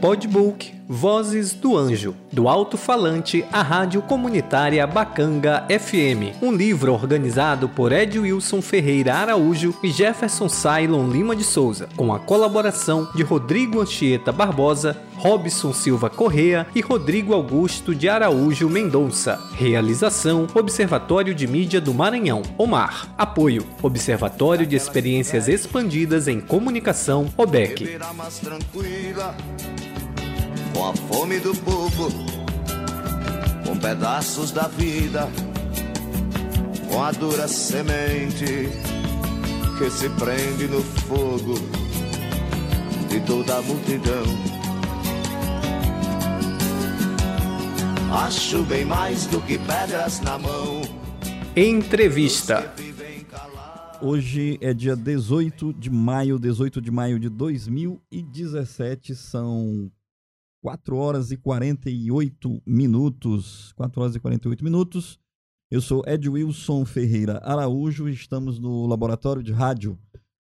Podbook Vozes do Anjo, do alto-falante à rádio comunitária Bacanga FM, um livro organizado por Ed Wilson Ferreira Araújo e Jefferson Cylon Lima de Souza, com a colaboração de Rodrigo Anchieta Barbosa, Robson Silva Correa e Rodrigo Augusto de Araújo Mendonça. Realização: Observatório de Mídia do Maranhão, OMAR. Apoio: Observatório de Experiências Expandidas em Comunicação, OBEC com a fome do povo, com pedaços da vida, com a dura semente que se prende no fogo de toda a multidão. Acho bem mais do que pedras na mão. Entrevista. Hoje é dia 18 de maio, 18 de maio de 2017, são 4 horas e 48 minutos. 4 horas e 48 minutos. Eu sou Ed Wilson Ferreira Araújo e estamos no laboratório de rádio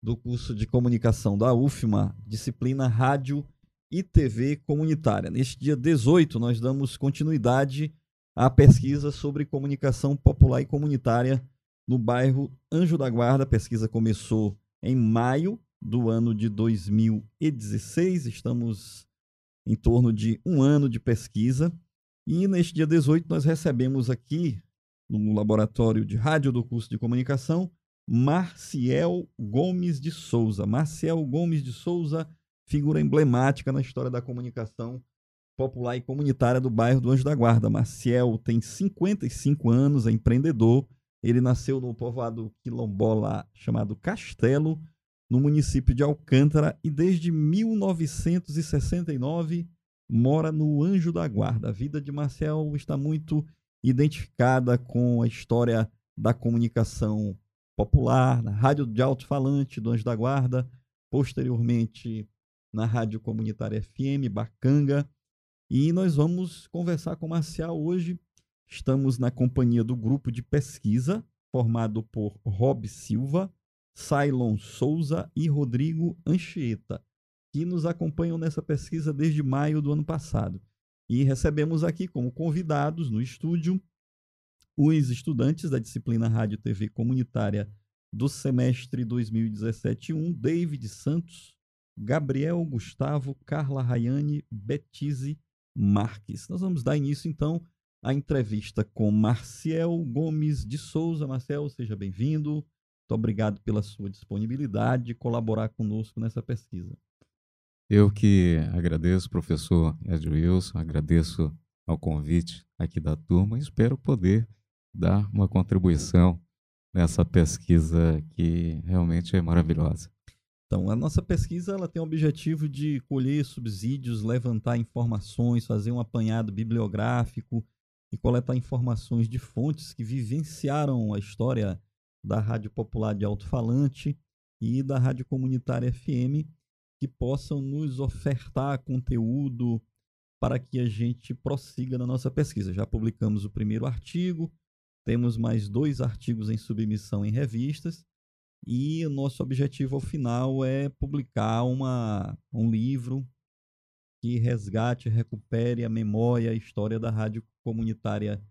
do curso de comunicação da UFMA, disciplina Rádio e TV Comunitária. Neste dia 18, nós damos continuidade à pesquisa sobre comunicação popular e comunitária no bairro Anjo da Guarda. A pesquisa começou em maio do ano de 2016. Estamos em torno de um ano de pesquisa. E neste dia 18 nós recebemos aqui, no laboratório de rádio do curso de comunicação, Marciel Gomes de Souza. Marciel Gomes de Souza, figura emblemática na história da comunicação popular e comunitária do bairro do Anjo da Guarda. Marciel tem 55 anos, é empreendedor. Ele nasceu no povoado quilombola chamado Castelo, no município de Alcântara e desde 1969 mora no Anjo da Guarda. A vida de Marcel está muito identificada com a história da comunicação popular, na rádio de alto-falante do Anjo da Guarda, posteriormente na rádio comunitária FM Bacanga. E nós vamos conversar com Marcial hoje. Estamos na companhia do grupo de pesquisa formado por Rob Silva, Cylon Souza e Rodrigo Anchieta, que nos acompanham nessa pesquisa desde maio do ano passado. E recebemos aqui como convidados no estúdio os estudantes da disciplina Rádio TV Comunitária do semestre 2017-1, David Santos, Gabriel Gustavo, Carla Rayane, Betise Marques. Nós vamos dar início, então, à entrevista com Marcel Gomes de Souza. Marcel, seja bem-vindo. Muito obrigado pela sua disponibilidade de colaborar conosco nessa pesquisa. Eu que agradeço, professor Ed Wilson, agradeço ao convite aqui da turma e espero poder dar uma contribuição nessa pesquisa que realmente é maravilhosa. Então, a nossa pesquisa ela tem o objetivo de colher subsídios, levantar informações, fazer um apanhado bibliográfico e coletar informações de fontes que vivenciaram a história da Rádio Popular de Alto-Falante e da Rádio Comunitária FM, que possam nos ofertar conteúdo para que a gente prossiga na nossa pesquisa. Já publicamos o primeiro artigo, temos mais dois artigos em submissão em revistas, e o nosso objetivo ao final é publicar uma, um livro que resgate, recupere a memória, a história da rádio comunitária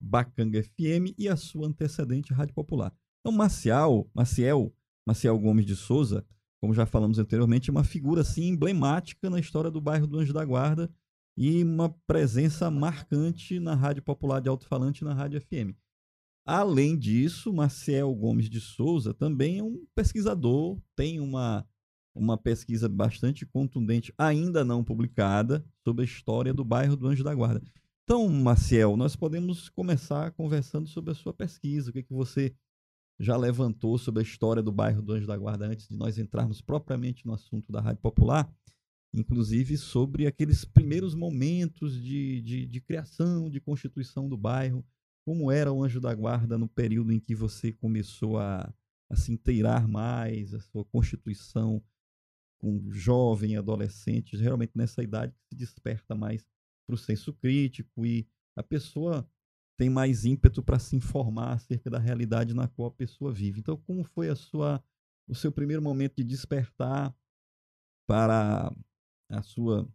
Bacanga FM e a sua antecedente Rádio Popular. Então, Maciel, Maciel, Maciel Gomes de Souza, como já falamos anteriormente, é uma figura assim, emblemática na história do bairro do Anjo da Guarda e uma presença marcante na Rádio Popular de Alto-Falante e na Rádio FM. Além disso, Maciel Gomes de Souza também é um pesquisador, tem uma, uma pesquisa bastante contundente, ainda não publicada, sobre a história do bairro do Anjo da Guarda. Então, Maciel, nós podemos começar conversando sobre a sua pesquisa, o que, é que você já levantou sobre a história do bairro do Anjo da Guarda antes de nós entrarmos propriamente no assunto da Rádio Popular, inclusive sobre aqueles primeiros momentos de, de, de criação, de constituição do bairro, como era o Anjo da Guarda no período em que você começou a, a se inteirar mais, a sua constituição com jovem, adolescentes, realmente nessa idade que se desperta mais para o senso crítico e a pessoa tem mais ímpeto para se informar acerca da realidade na qual a pessoa vive. Então, como foi a sua, o seu primeiro momento de despertar para a sua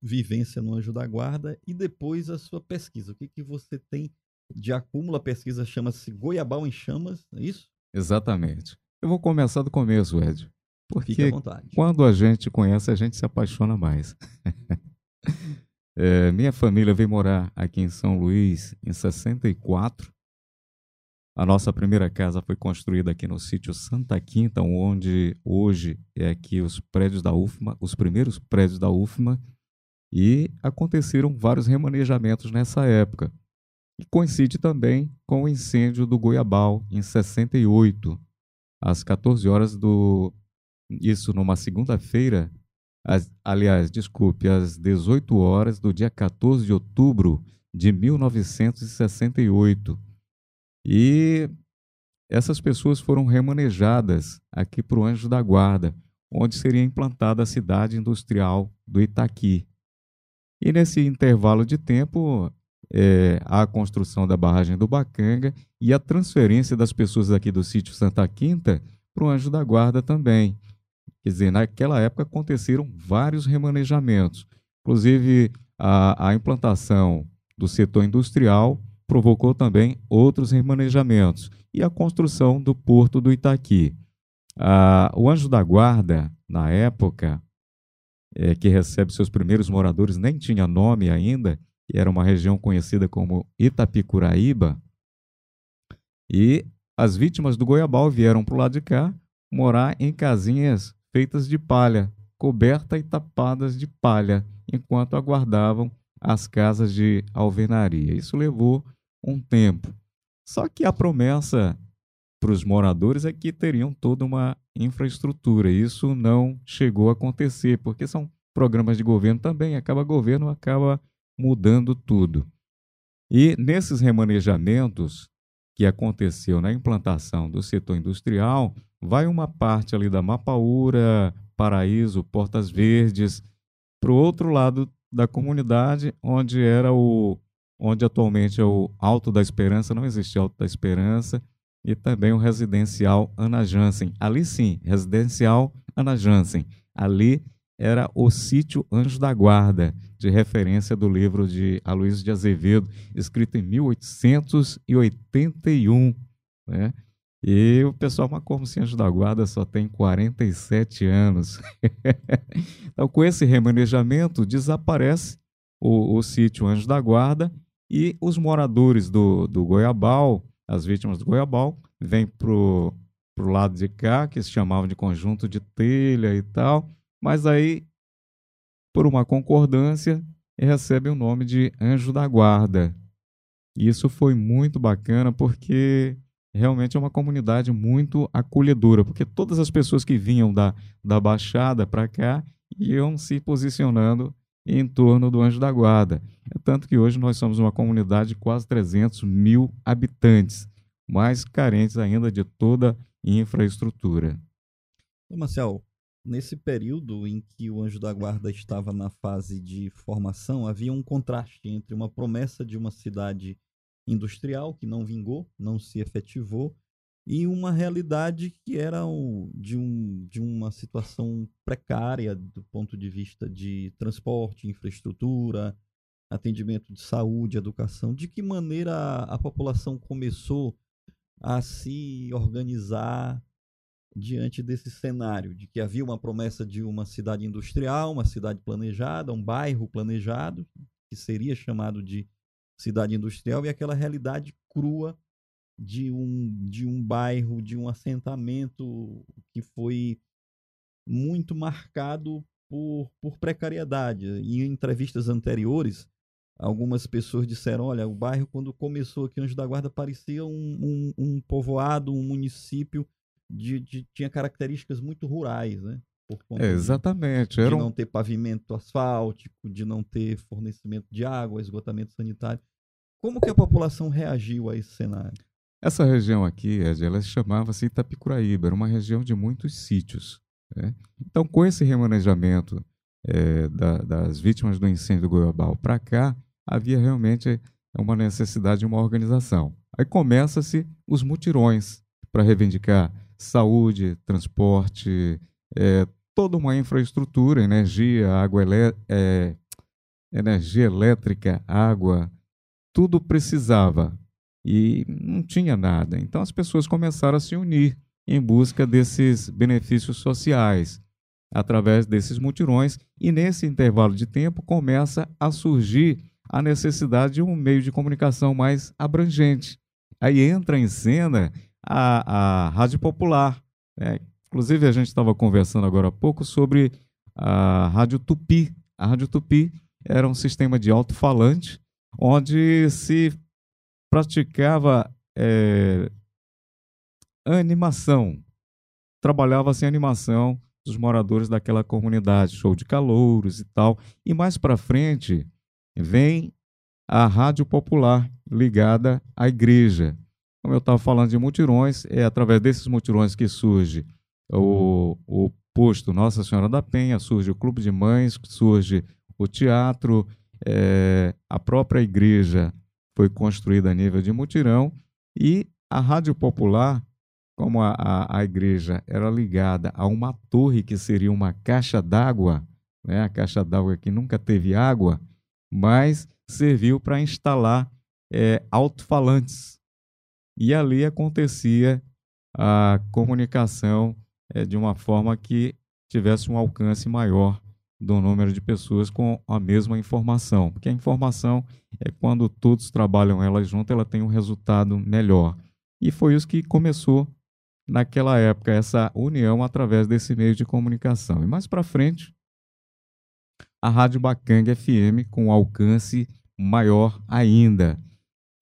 vivência no Anjo da Guarda e depois a sua pesquisa. O que, que você tem de acúmulo? A pesquisa chama-se Goiabal em Chamas, é isso? Exatamente. Eu vou começar do começo, Ed. Porque quando a gente conhece, a gente se apaixona mais. é, minha família veio morar aqui em São Luís em 64. A nossa primeira casa foi construída aqui no sítio Santa Quinta, onde hoje é aqui os prédios da UFMA, os primeiros prédios da UFMA, e aconteceram vários remanejamentos nessa época. E coincide também com o incêndio do Goiabal em 68, às 14 horas do isso numa segunda-feira, aliás, desculpe, às 18 horas do dia 14 de outubro de 1968. E essas pessoas foram remanejadas aqui para o Anjo da Guarda, onde seria implantada a cidade industrial do Itaqui. E nesse intervalo de tempo, é, a construção da barragem do Bacanga e a transferência das pessoas aqui do sítio Santa Quinta para o Anjo da Guarda também. Quer dizer, naquela época aconteceram vários remanejamentos. Inclusive, a, a implantação do setor industrial provocou também outros remanejamentos e a construção do porto do Itaqui. Ah, o Anjo da Guarda, na época, é, que recebe seus primeiros moradores, nem tinha nome ainda, e era uma região conhecida como Itapicuraíba. E as vítimas do Goiabal vieram para o lado de cá morar em casinhas feitas de palha, cobertas e tapadas de palha, enquanto aguardavam as casas de alvenaria. Isso levou um tempo. Só que a promessa para os moradores é que teriam toda uma infraestrutura. Isso não chegou a acontecer, porque são programas de governo também, acaba governo, acaba mudando tudo. E nesses remanejamentos que aconteceu na implantação do setor industrial, vai uma parte ali da Mapaúra, Paraíso, Portas Verdes, para o outro lado da comunidade, onde era o onde atualmente é o Alto da Esperança, não existe Alto da Esperança, e também o residencial Ana Jansen. Ali sim, residencial Ana Jansen. Ali era o sítio Anjo da Guarda, de referência do livro de Aloysio de Azevedo, escrito em 1881. Né? E o pessoal, mas como se Anjo da Guarda só tem 47 anos? então, com esse remanejamento, desaparece o, o sítio Anjo da Guarda e os moradores do, do Goiabal, as vítimas do Goiabal, vêm para o lado de cá, que se chamavam de conjunto de telha e tal, mas aí, por uma concordância, recebe o nome de Anjo da Guarda. E isso foi muito bacana porque realmente é uma comunidade muito acolhedora, porque todas as pessoas que vinham da, da Baixada para cá iam se posicionando em torno do Anjo da Guarda. É tanto que hoje nós somos uma comunidade de quase 300 mil habitantes, mais carentes ainda de toda infraestrutura. Marcel, Nesse período em que o Anjo da Guarda estava na fase de formação, havia um contraste entre uma promessa de uma cidade industrial que não vingou, não se efetivou, e uma realidade que era o, de, um, de uma situação precária do ponto de vista de transporte, infraestrutura, atendimento de saúde, educação. De que maneira a, a população começou a se organizar diante desse cenário de que havia uma promessa de uma cidade industrial, uma cidade planejada, um bairro planejado, que seria chamado de cidade industrial, e aquela realidade crua de um, de um bairro, de um assentamento que foi muito marcado por, por precariedade. Em entrevistas anteriores, algumas pessoas disseram: olha, o bairro, quando começou aqui, Anjo da Guarda, parecia um, um, um povoado, um município de, de, tinha características muito rurais, né? É, exatamente. De, de não ter pavimento asfáltico, de não ter fornecimento de água, esgotamento sanitário. Como que a população reagiu a esse cenário? Essa região aqui, Ed, ela chamava-se Itapicuraíba, era uma região de muitos sítios. Né? Então, com esse remanejamento é, da, das vítimas do incêndio do Goiabal para cá, havia realmente uma necessidade de uma organização. Aí começa-se os mutirões para reivindicar saúde, transporte, é, toda uma infraestrutura, energia, água, é, energia elétrica, água, tudo precisava e não tinha nada. Então as pessoas começaram a se unir em busca desses benefícios sociais através desses mutirões e nesse intervalo de tempo começa a surgir a necessidade de um meio de comunicação mais abrangente. Aí entra em cena a, a Rádio Popular. Né? Inclusive, a gente estava conversando agora há pouco sobre a Rádio Tupi. A Rádio Tupi era um sistema de alto-falante onde se praticava é, animação. Trabalhava-se animação dos moradores daquela comunidade, show de calouros e tal. E mais para frente vem a Rádio Popular ligada à igreja. Como eu estava falando de mutirões, é através desses mutirões que surge o, o posto Nossa Senhora da Penha, surge o Clube de Mães, surge o teatro, é, a própria igreja foi construída a nível de mutirão e a Rádio Popular, como a, a, a igreja era ligada a uma torre que seria uma caixa d'água, né, a caixa d'água que nunca teve água, mas serviu para instalar é, alto-falantes. E ali acontecia a comunicação é, de uma forma que tivesse um alcance maior do número de pessoas com a mesma informação. Porque a informação é quando todos trabalham ela junto, ela tem um resultado melhor. E foi isso que começou naquela época, essa união através desse meio de comunicação. E mais para frente, a Rádio Bacanga FM com alcance maior ainda.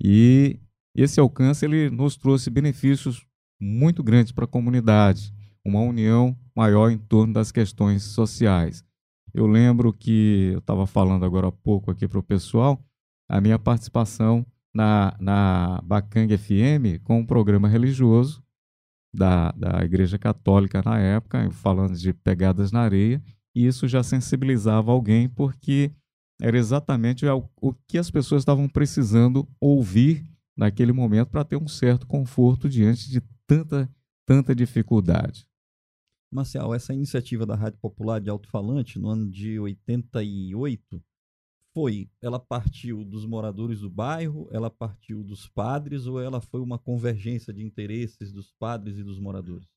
E esse alcance ele nos trouxe benefícios muito grandes para a comunidade, uma união maior em torno das questões sociais. Eu lembro que eu estava falando agora há pouco aqui para o pessoal, a minha participação na, na Bacanga FM com um programa religioso da, da Igreja Católica na época, falando de pegadas na areia, e isso já sensibilizava alguém porque era exatamente o, o que as pessoas estavam precisando ouvir naquele momento para ter um certo conforto diante de tanta, tanta dificuldade. Marcial, essa iniciativa da Rádio Popular de Alto-Falante, no ano de 88, foi, ela partiu dos moradores do bairro, ela partiu dos padres ou ela foi uma convergência de interesses dos padres e dos moradores?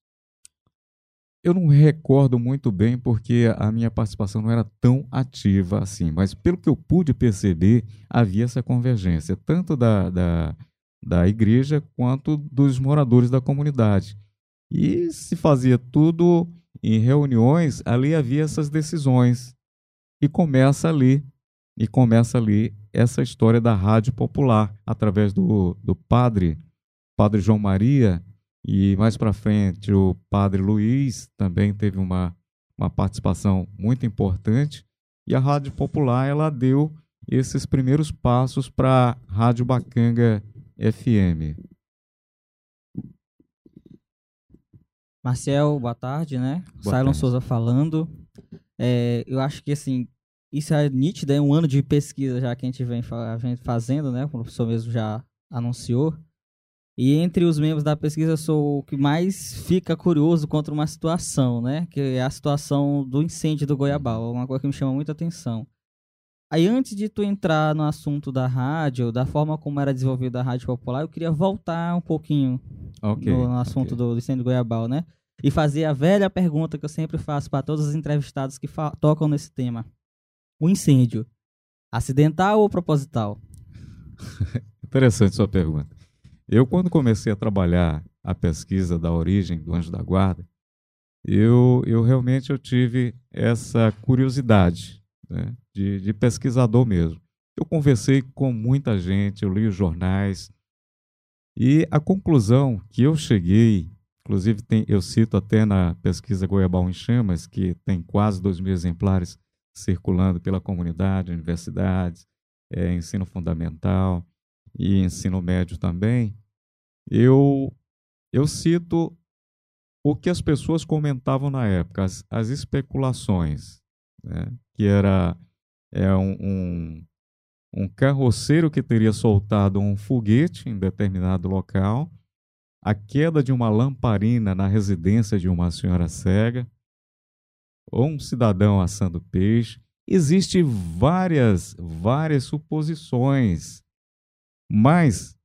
Eu não recordo muito bem porque a minha participação não era tão ativa assim, mas pelo que eu pude perceber, havia essa convergência, tanto da, da, da igreja quanto dos moradores da comunidade. E se fazia tudo em reuniões, ali havia essas decisões. E começa ali, e começa ali essa história da rádio popular, através do, do padre, padre João Maria, e mais para frente, o padre Luiz também teve uma, uma participação muito importante. E a Rádio Popular ela deu esses primeiros passos para a Rádio Bacanga FM. Marcel, boa tarde, né? Boa Cylon tarde. Souza falando. É, eu acho que assim, isso é nítido, é um ano de pesquisa já que a gente vem, fa- vem fazendo, né? O professor mesmo já anunciou. E entre os membros da pesquisa, eu sou o que mais fica curioso contra uma situação, né? Que é a situação do incêndio do Goiabal. Uma coisa que me chama muita atenção. Aí, antes de tu entrar no assunto da rádio, da forma como era desenvolvida a Rádio Popular, eu queria voltar um pouquinho Ok. no, no assunto ok. do, do incêndio do Goiabal, né? E fazer a velha pergunta que eu sempre faço para todos os entrevistados que tocam nesse tema. O incêndio, acidental ou proposital? Interessante sua pergunta. Eu, quando comecei a trabalhar a pesquisa da origem do Anjo da Guarda, eu, eu realmente eu tive essa curiosidade né, de, de pesquisador mesmo. Eu conversei com muita gente, eu li os jornais, e a conclusão que eu cheguei, inclusive tem, eu cito até na pesquisa Goiabal em Chamas, que tem quase dois mil exemplares circulando pela comunidade, universidades, eh, ensino fundamental, e ensino médio também, eu, eu cito o que as pessoas comentavam na época, as, as especulações, né? que era é um, um, um carroceiro que teria soltado um foguete em determinado local, a queda de uma lamparina na residência de uma senhora cega, ou um cidadão assando peixe, Existem várias, várias suposições, mas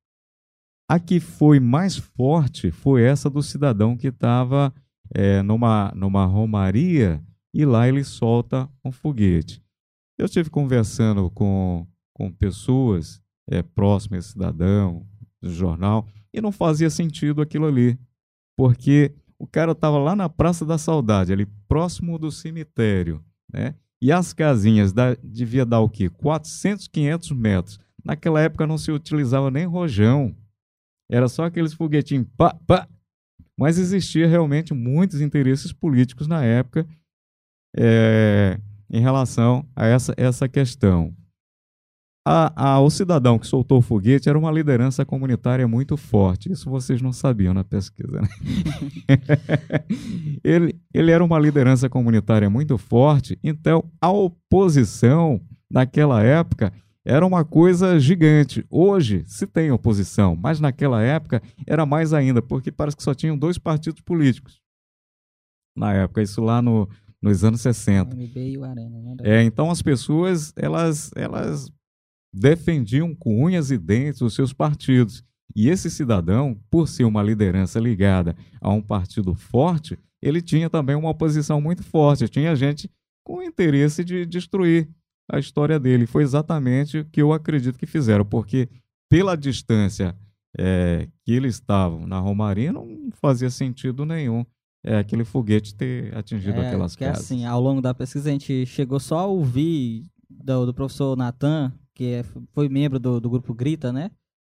a que foi mais forte foi essa do cidadão que estava é, numa, numa romaria e lá ele solta um foguete. Eu estive conversando com, com pessoas é, próximas a esse cidadão, do jornal, e não fazia sentido aquilo ali, porque o cara estava lá na Praça da Saudade, ali próximo do cemitério, né? E as casinhas da, devia dar o quê? 400, 500 metros. Naquela época não se utilizava nem rojão. Era só aqueles foguetinhos pá, pá. Mas existia realmente muitos interesses políticos na época é, em relação a essa, essa questão. A, a, o cidadão que soltou o foguete era uma liderança comunitária muito forte. Isso vocês não sabiam na pesquisa. Né? ele, ele era uma liderança comunitária muito forte, então a oposição naquela época era uma coisa gigante. Hoje se tem oposição, mas naquela época era mais ainda, porque parece que só tinham dois partidos políticos. Na época, isso lá no, nos anos 60. e o Arena, né? É, então as pessoas, elas, elas defendiam com unhas e dentes os seus partidos. E esse cidadão, por ser uma liderança ligada a um partido forte, ele tinha também uma oposição muito forte. Tinha gente com interesse de destruir a história dele. Foi exatamente o que eu acredito que fizeram, porque pela distância é, que eles estavam na Romaria, não fazia sentido nenhum é, aquele foguete ter atingido é, aquelas que casas. assim, ao longo da pesquisa a gente chegou só a ouvir do, do professor Natan que é, foi membro do, do grupo Grita, né?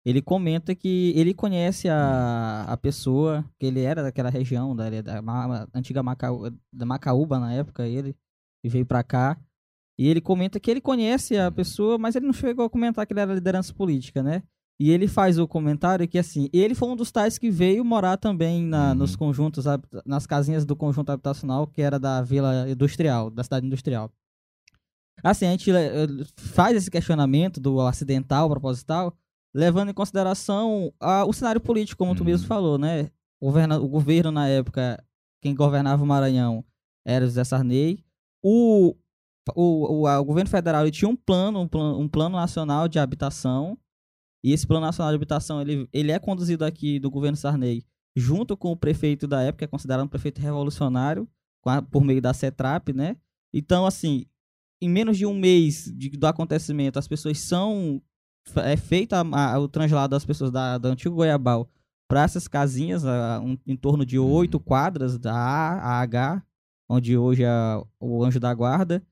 Ele comenta que ele conhece a, a pessoa, que ele era daquela região, da, da, da antiga Macaú, da Macaúba na época, ele veio para cá. E ele comenta que ele conhece a pessoa, mas ele não chegou a comentar que ele era liderança política, né? E ele faz o comentário que, assim, ele foi um dos tais que veio morar também na, uhum. nos conjuntos, nas casinhas do conjunto habitacional, que era da Vila Industrial, da cidade industrial. Assim, a gente eh, faz esse questionamento do acidental, proposital, levando em consideração a, o cenário político, como tu mesmo uhum. falou, né? O governo, o governo, na época, quem governava o Maranhão era o José Sarney. O, o, o, o governo federal tinha um plano, um plano, um plano nacional de habitação. E esse plano nacional de habitação, ele, ele é conduzido aqui do governo Sarney, junto com o prefeito da época, é considerado um prefeito revolucionário, a, por meio da CETRAP, né? Então, assim, em menos de um mês de, do acontecimento, as pessoas são. É feito a, a, o translado das pessoas da, do antigo Goiabal para essas casinhas, a, um, em torno de oito quadras da A a H, onde hoje é o Anjo da Guarda.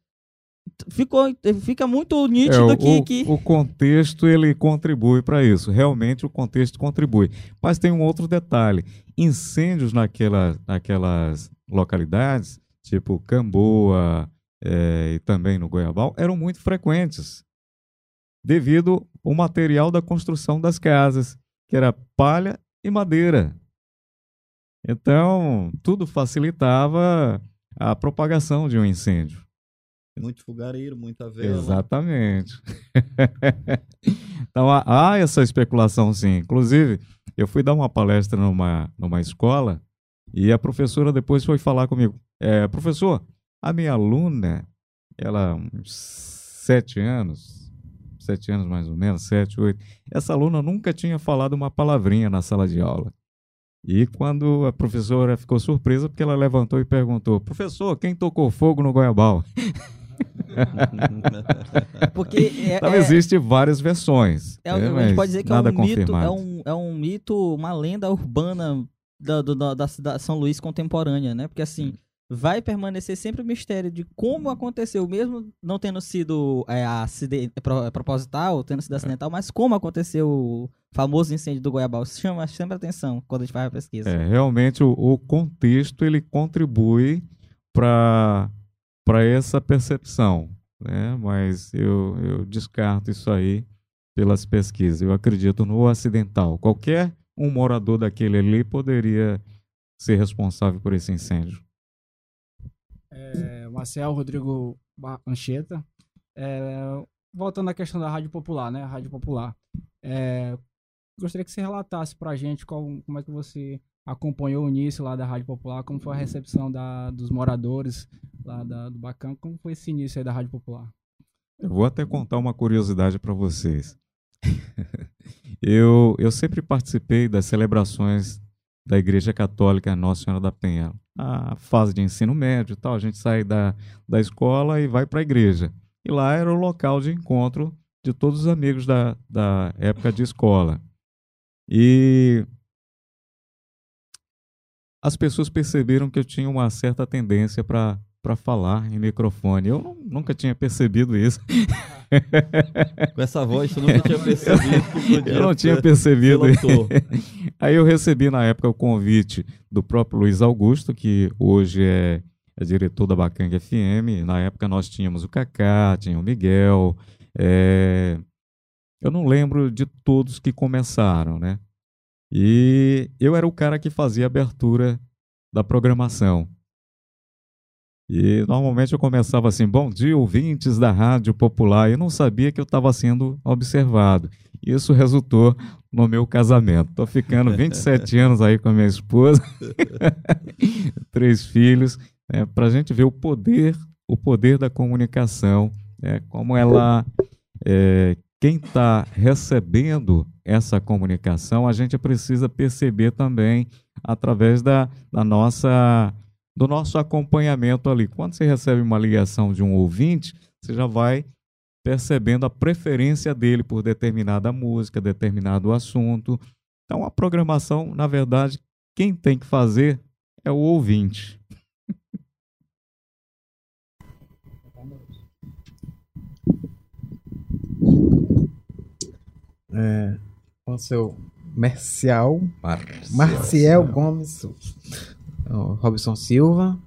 Ficou, fica muito nítido é, que, o, que. O contexto ele contribui para isso. Realmente o contexto contribui. Mas tem um outro detalhe: incêndios naquela, naquelas localidades, tipo Camboa, é, e também no Goiabal eram muito frequentes, devido ao material da construção das casas, que era palha e madeira. Então, tudo facilitava a propagação de um incêndio. Muito fogareiro, muita vela. Exatamente. então, há, essa especulação, sim. Inclusive, eu fui dar uma palestra numa, numa escola e a professora depois foi falar comigo. É, professor, a minha aluna, ela, uns sete anos, sete anos mais ou menos, sete, oito, essa aluna nunca tinha falado uma palavrinha na sala de aula. E quando a professora ficou surpresa, porque ela levantou e perguntou: Professor, quem tocou fogo no Goiabal? Porque é, então, é, existem várias versões. É, é, a gente pode dizer que é um, mito, é, um, é um mito, uma lenda urbana da, da, da, da São Luís contemporânea, né? Porque assim, vai permanecer sempre o mistério de como aconteceu, mesmo não tendo sido é, acidente, é, proposital, tendo sido acidental, mas como aconteceu o famoso incêndio do Goiabal. Isso chama sempre atenção quando a gente faz a pesquisa. É, realmente o, o contexto ele contribui para essa percepção, né? mas eu, eu descarto isso aí pelas pesquisas. Eu acredito no acidental. Qualquer um morador daquele ali poderia ser responsável por esse incêndio é, Marcel Rodrigo Ancheta. É, voltando à questão da Rádio Popular, né? Rádio Popular. É, gostaria que você relatasse para a gente qual, como é que você acompanhou o início lá da Rádio Popular, como foi a recepção da, dos moradores lá da, do Bacan, como foi esse início aí da Rádio Popular? Eu vou até contar uma curiosidade para vocês. eu, eu sempre participei das celebrações da Igreja Católica Nossa Senhora da Penha. A fase de ensino médio tal, a gente sai da, da escola e vai para a igreja. E lá era o local de encontro de todos os amigos da, da época de escola. E as pessoas perceberam que eu tinha uma certa tendência para para falar em microfone. Eu nunca tinha percebido isso. Com essa voz, tu nunca tinha percebido Eu não tinha percebido. Aí eu recebi na época o convite do próprio Luiz Augusto, que hoje é, é diretor da Bacanga FM. Na época nós tínhamos o Cacá, tinha o Miguel. É... Eu não lembro de todos que começaram, né? E eu era o cara que fazia a abertura da programação. E normalmente eu começava assim: bom dia, ouvintes da Rádio Popular. Eu não sabia que eu estava sendo observado. Isso resultou no meu casamento. Estou ficando 27 anos aí com a minha esposa, três filhos, né, para a gente ver o poder, o poder da comunicação, né, como ela, é, quem está recebendo essa comunicação, a gente precisa perceber também através da, da nossa do nosso acompanhamento ali. Quando você recebe uma ligação de um ouvinte, você já vai percebendo a preferência dele por determinada música, determinado assunto. Então, a programação, na verdade, quem tem que fazer é o ouvinte. É, o seu Marcial, Marcial, Marcial Gomes Robson Silva.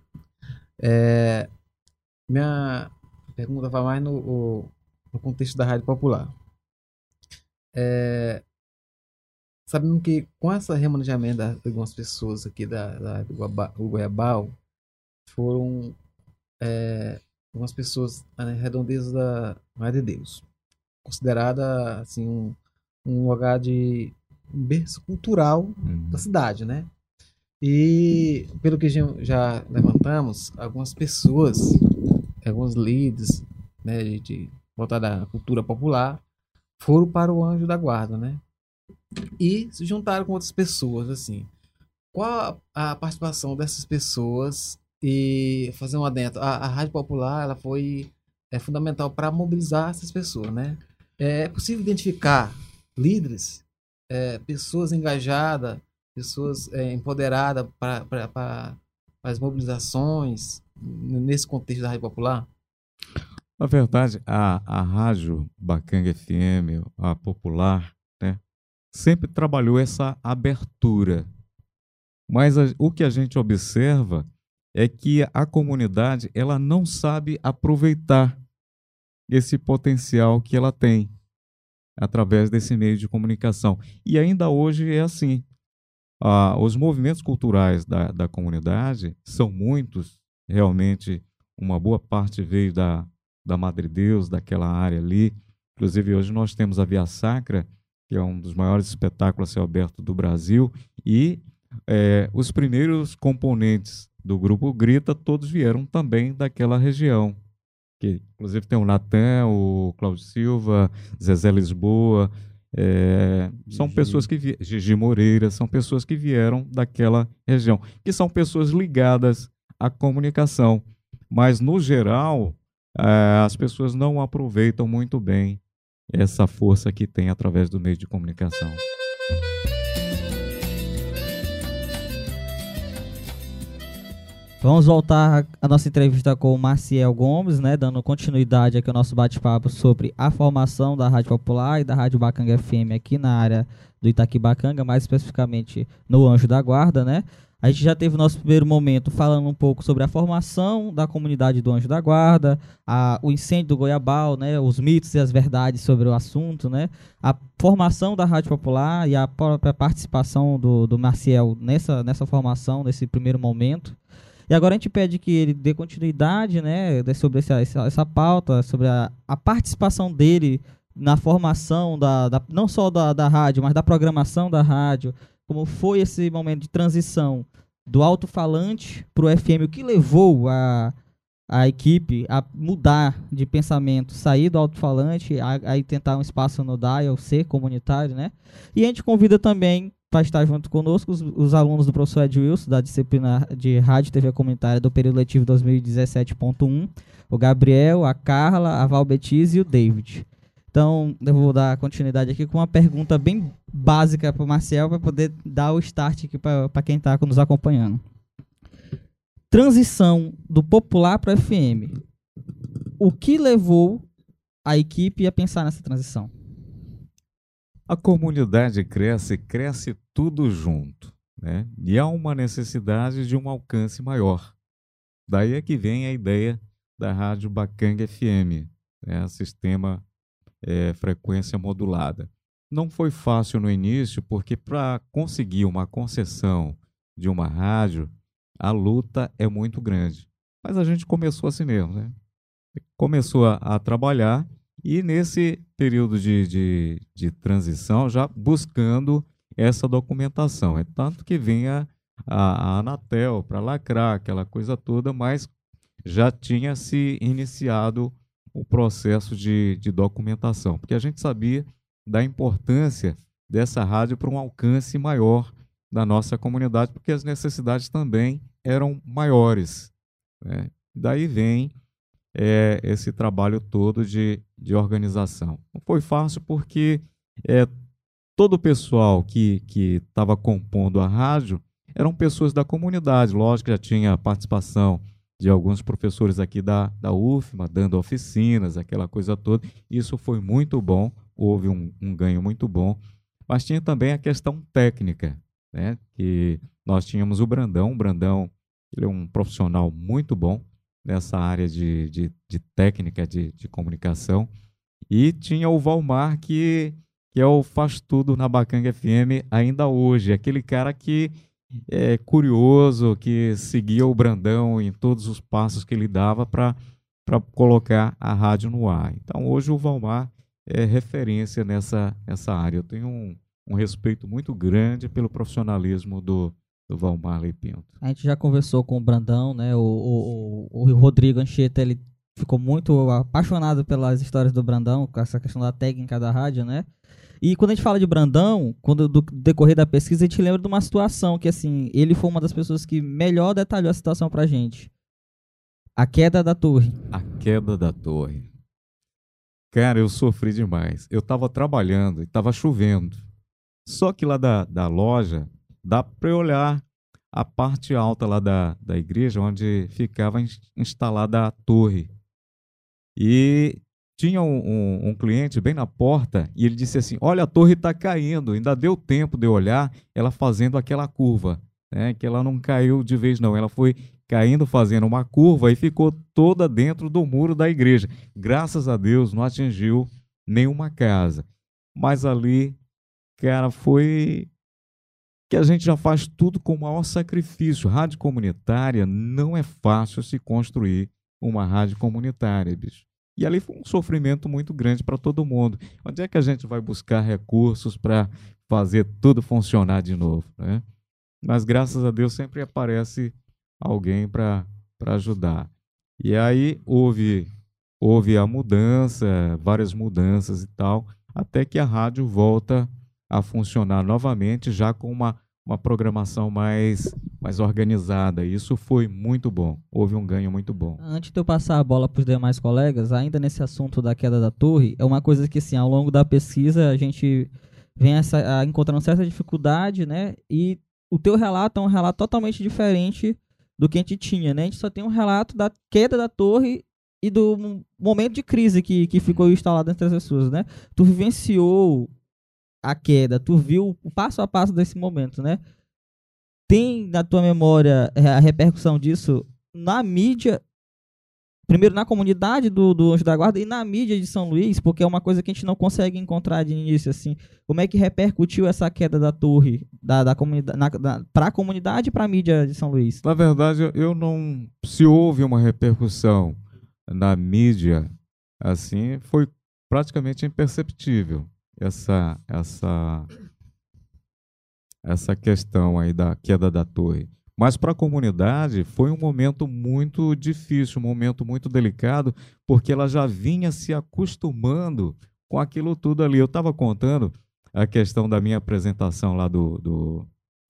É, minha pergunta vai mais no, no, contexto da rádio popular. É, sabemos que com esse remanejamento de algumas pessoas aqui da, da do Goiabal, foram é, algumas pessoas né, redondezas da Rádio de Deus, considerada assim um, um lugar de um berço cultural uhum. da cidade, né? E pelo que já levantamos, algumas pessoas, alguns líderes, né, de voltar da cultura popular, foram para o anjo da guarda, né? E se juntaram com outras pessoas, assim. Qual a participação dessas pessoas e fazer um adentro? A, a rádio popular, ela foi é fundamental para mobilizar essas pessoas, né? É possível identificar líderes, é, pessoas engajadas pessoas é, empoderadas para as mobilizações nesse contexto da rádio popular? Na verdade, a, a rádio Bacanga FM, a popular, né, sempre trabalhou essa abertura. Mas a, o que a gente observa é que a comunidade ela não sabe aproveitar esse potencial que ela tem através desse meio de comunicação. E ainda hoje é assim. Ah, os movimentos culturais da, da comunidade são muitos, realmente uma boa parte veio da, da Madre Deus, daquela área ali. Inclusive, hoje nós temos a Via Sacra, que é um dos maiores espetáculos a céu aberto do Brasil, e é, os primeiros componentes do grupo Grita, todos vieram também daquela região. Que, inclusive tem o Natan, o Cláudio Silva, Zezé Lisboa, é, são pessoas que vi... Gigi Moreira, são pessoas que vieram daquela região, que são pessoas ligadas à comunicação. Mas, no geral, é, as pessoas não aproveitam muito bem essa força que tem através do meio de comunicação. Vamos voltar a nossa entrevista com o Marciel Gomes, né, dando continuidade aqui ao nosso bate-papo sobre a formação da Rádio Popular e da Rádio Bacanga FM aqui na área do Itaquibacanga, mais especificamente no Anjo da Guarda, né? A gente já teve o nosso primeiro momento falando um pouco sobre a formação da comunidade do Anjo da Guarda, a, o incêndio do Goiabal, né, os mitos e as verdades sobre o assunto, né, a formação da Rádio Popular e a própria participação do, do nessa, nessa formação, nesse primeiro momento. E agora a gente pede que ele dê continuidade, né, sobre essa, essa, essa pauta, sobre a, a participação dele na formação da, da não só da, da rádio, mas da programação da rádio, como foi esse momento de transição do alto-falante para o FM, o que levou a, a equipe a mudar de pensamento, sair do alto-falante, aí tentar um espaço no dial, ser comunitário, né? E a gente convida também para estar junto conosco os, os, alunos do professor Ed Wilson, da disciplina de Rádio e TV Comunitária do período letivo 2017.1, o Gabriel, a Carla, a Val Betis e o David. Então, eu vou dar continuidade aqui com uma pergunta bem básica para o Marcel, para poder dar o start aqui para quem está nos acompanhando. Transição do popular para o FM. O que levou a equipe a pensar nessa transição? A comunidade cresce, cresce tudo junto. Né? E há uma necessidade de um alcance maior. Daí é que vem a ideia da Rádio Bacanga FM, né? sistema é, frequência modulada. Não foi fácil no início, porque para conseguir uma concessão de uma rádio, a luta é muito grande. Mas a gente começou assim mesmo, né? Começou a, a trabalhar e nesse período de, de, de, transição já buscando essa documentação. É tanto que vinha a, a Anatel para lacrar aquela coisa toda, mas já tinha se iniciado o processo de, de documentação, porque a gente sabia da importância dessa rádio para um alcance maior da nossa comunidade, porque as necessidades também eram maiores. Né? Daí vem é, esse trabalho todo de, de organização. Não foi fácil porque é, todo o pessoal que estava compondo a rádio eram pessoas da comunidade, lógico já tinha participação de alguns professores aqui da, da UFMA, dando oficinas, aquela coisa toda. Isso foi muito bom, houve um, um ganho muito bom. Mas tinha também a questão técnica, né? que nós tínhamos o Brandão. O Brandão ele é um profissional muito bom nessa área de, de, de técnica de, de comunicação. E tinha o Valmar, que, que é o faz tudo na Bacanga FM ainda hoje. Aquele cara que é, curioso que seguia o Brandão em todos os passos que ele dava para colocar a rádio no ar. Então, hoje o Valmar é referência nessa, nessa área. Eu tenho um, um respeito muito grande pelo profissionalismo do, do Valmar Pinto. A gente já conversou com o Brandão, né? O, o, o, o Rodrigo Anchieta, ele ficou muito apaixonado pelas histórias do Brandão, com essa questão da técnica da rádio, né? E quando a gente fala de Brandão, quando do decorrer da pesquisa, a gente lembra de uma situação que, assim, ele foi uma das pessoas que melhor detalhou a situação pra gente. A queda da torre. A queda da torre. Cara, eu sofri demais. Eu tava trabalhando e tava chovendo. Só que lá da, da loja, dá eu olhar a parte alta lá da, da igreja, onde ficava instalada a torre. E tinha um, um, um, cliente bem na porta e ele disse assim: Olha, a torre está caindo. Ainda deu tempo de eu olhar ela fazendo aquela curva, né? Que ela não caiu de vez, não. Ela foi caindo, fazendo uma curva e ficou toda dentro do muro da igreja. Graças a Deus não atingiu nenhuma casa. Mas ali, cara, foi que a gente já faz tudo com o maior sacrifício. Rádio comunitária não é fácil se construir uma rádio comunitária, bicho. E ali foi um sofrimento muito grande para todo mundo. Onde é que a gente vai buscar recursos para fazer tudo funcionar de novo? Né? Mas graças a Deus sempre aparece alguém para ajudar. E aí houve, houve a mudança, várias mudanças e tal, até que a rádio volta a funcionar novamente, já com uma uma programação mais, mais organizada. Isso foi muito bom. Houve um ganho muito bom. Antes de eu passar a bola para os demais colegas, ainda nesse assunto da queda da torre, é uma coisa que, assim, ao longo da pesquisa, a gente vem essa, a, encontrando certa dificuldade, né? E o teu relato é um relato totalmente diferente do que a gente tinha, né? A gente só tem um relato da queda da torre e do momento de crise que, que ficou instalado entre as pessoas, né? Tu vivenciou a queda, tu viu o passo a passo desse momento, né? Tem na tua memória é, a repercussão disso na mídia, primeiro na comunidade do, do Anjo da Guarda e na mídia de São Luís, porque é uma coisa que a gente não consegue encontrar de início, assim. Como é que repercutiu essa queda da torre da, da comunidade, para a comunidade e para a mídia de São Luís? Na verdade, eu não. Se houve uma repercussão na mídia, assim, foi praticamente imperceptível essa essa essa questão aí da queda da torre. Mas para a comunidade foi um momento muito difícil, um momento muito delicado, porque ela já vinha se acostumando com aquilo tudo ali. Eu estava contando a questão da minha apresentação lá do, do,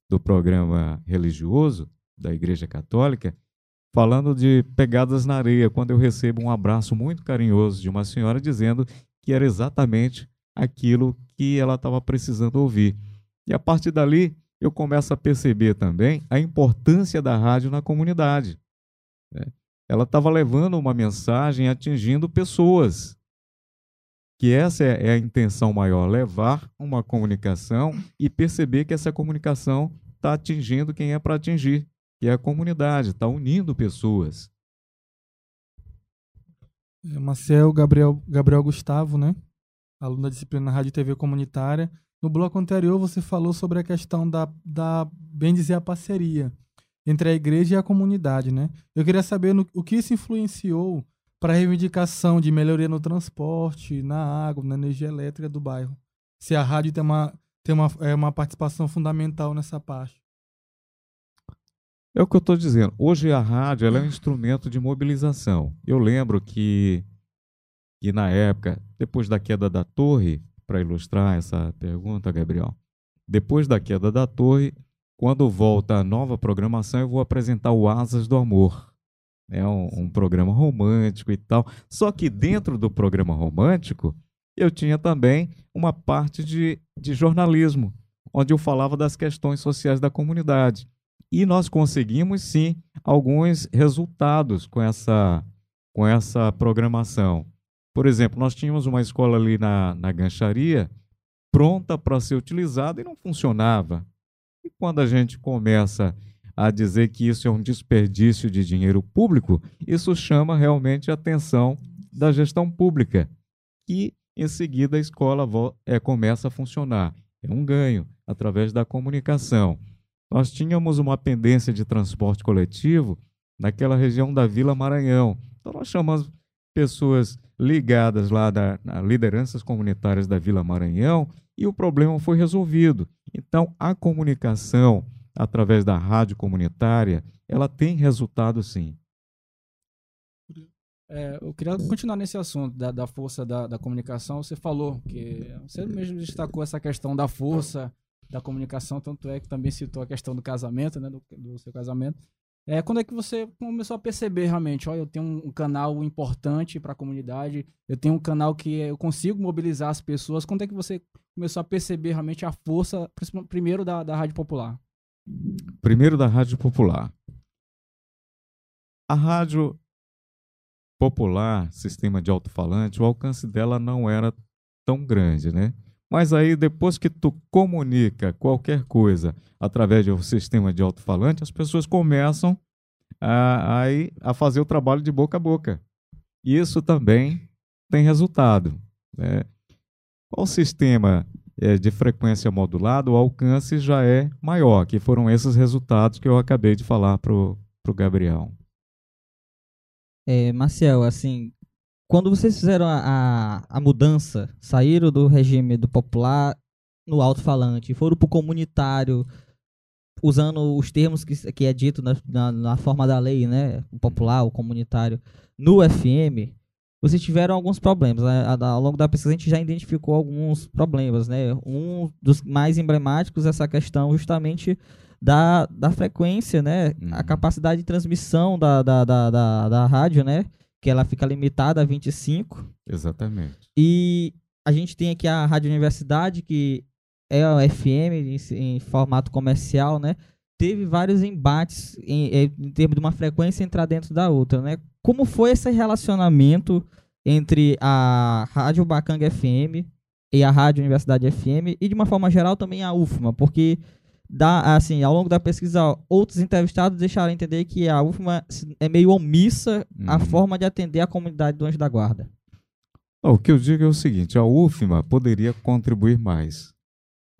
do programa religioso da Igreja Católica, falando de pegadas na areia, quando eu recebo um abraço muito carinhoso de uma senhora dizendo que era exatamente aquilo que ela estava precisando ouvir. E a partir dali, eu começo a perceber também a importância da rádio na comunidade. Né? Ela estava levando uma mensagem atingindo pessoas. Que essa é, é a intenção maior, levar uma comunicação e perceber que essa comunicação está atingindo quem é para atingir, que é a comunidade, está unindo pessoas. É, Marcel Gabriel, Gabriel Gustavo, né? Aluno da disciplina Rádio e TV Comunitária. No bloco anterior, você falou sobre a questão da, da bem dizer, a parceria entre a igreja e a comunidade, né? Eu queria saber no, o que isso influenciou para a reivindicação de melhoria no transporte, na água, na energia elétrica do bairro. Se a rádio tem uma, tem uma, é, uma participação fundamental nessa parte. É o que eu estou dizendo. Hoje a rádio é um instrumento de mobilização. Eu lembro que, que na época, depois da queda da torre, para ilustrar essa pergunta, Gabriel. Depois da queda da torre, quando volta a nova programação, eu vou apresentar o Asas do Amor. É um, um, programa romântico e tal. Só que dentro do programa romântico, eu tinha também uma parte de, de jornalismo, onde eu falava das questões sociais da comunidade. E nós conseguimos, sim, alguns resultados com essa, com essa programação. Por exemplo, nós tínhamos uma escola ali na, na gancharia pronta para ser utilizada e não funcionava. E quando a gente começa a dizer que isso é um desperdício de dinheiro público, isso chama realmente a atenção da gestão pública. E em seguida a escola é, começa a funcionar. É um ganho através da comunicação. Nós tínhamos uma pendência de transporte coletivo naquela região da Vila Maranhão. Então nós chamamos pessoas ligadas lá da lideranças comunitárias da Vila Maranhão e o problema foi resolvido. Então, a comunicação através da rádio comunitária, ela tem resultado sim. É, eu queria continuar nesse assunto da, da força da, da, comunicação. Você falou que você mesmo destacou essa questão da força da comunicação, tanto é que também citou a questão do casamento, né, do, do seu casamento. É, quando é que você começou a perceber realmente, ó, eu tenho um, canal importante para a comunidade, eu tenho um canal que eu consigo mobilizar as pessoas. Quando é que você começou a perceber realmente a força, primeiro da, da Rádio Popular? Primeiro da Rádio Popular. A Rádio Popular, sistema de alto-falante, o alcance dela não era tão grande, né? Mas aí, depois que tu comunica qualquer coisa através de um sistema de alto-falante, as pessoas começam a, a, a fazer o trabalho de boca a boca. Isso também tem resultado. Né? Qual o sistema é, de frequência modulada, o alcance já é maior, que foram esses resultados que eu acabei de falar para o Gabriel. É, Marcel, assim, quando vocês fizeram a, a, a mudança, saíram do regime do popular no alto-falante, foram para o comunitário, usando os termos que, que é dito na, na, na, forma da lei, né? O popular, o comunitário, no FM, vocês tiveram alguns problemas. Né? Ao longo da pesquisa a gente já identificou alguns problemas, né? Um dos mais emblemáticos é essa questão justamente da, da frequência, né? Uhum. A capacidade de transmissão da, da, da, da, da rádio, né? Que ela fica limitada a 25. Exatamente. E a gente tem aqui a Rádio Universidade, que é a FM em, em formato comercial, né? Teve vários embates em, em termos de uma frequência entrar dentro da outra, né? Como foi esse relacionamento entre a Rádio Bacanga FM e a Rádio Universidade FM e de uma forma geral também a UFMA, porque da, assim, ao longo da pesquisa, outros entrevistados deixaram entender que a UFMA é meio omissa uhum. a forma de atender a comunidade do Anjo da Guarda. O que eu digo é o seguinte: a UFMA poderia contribuir mais.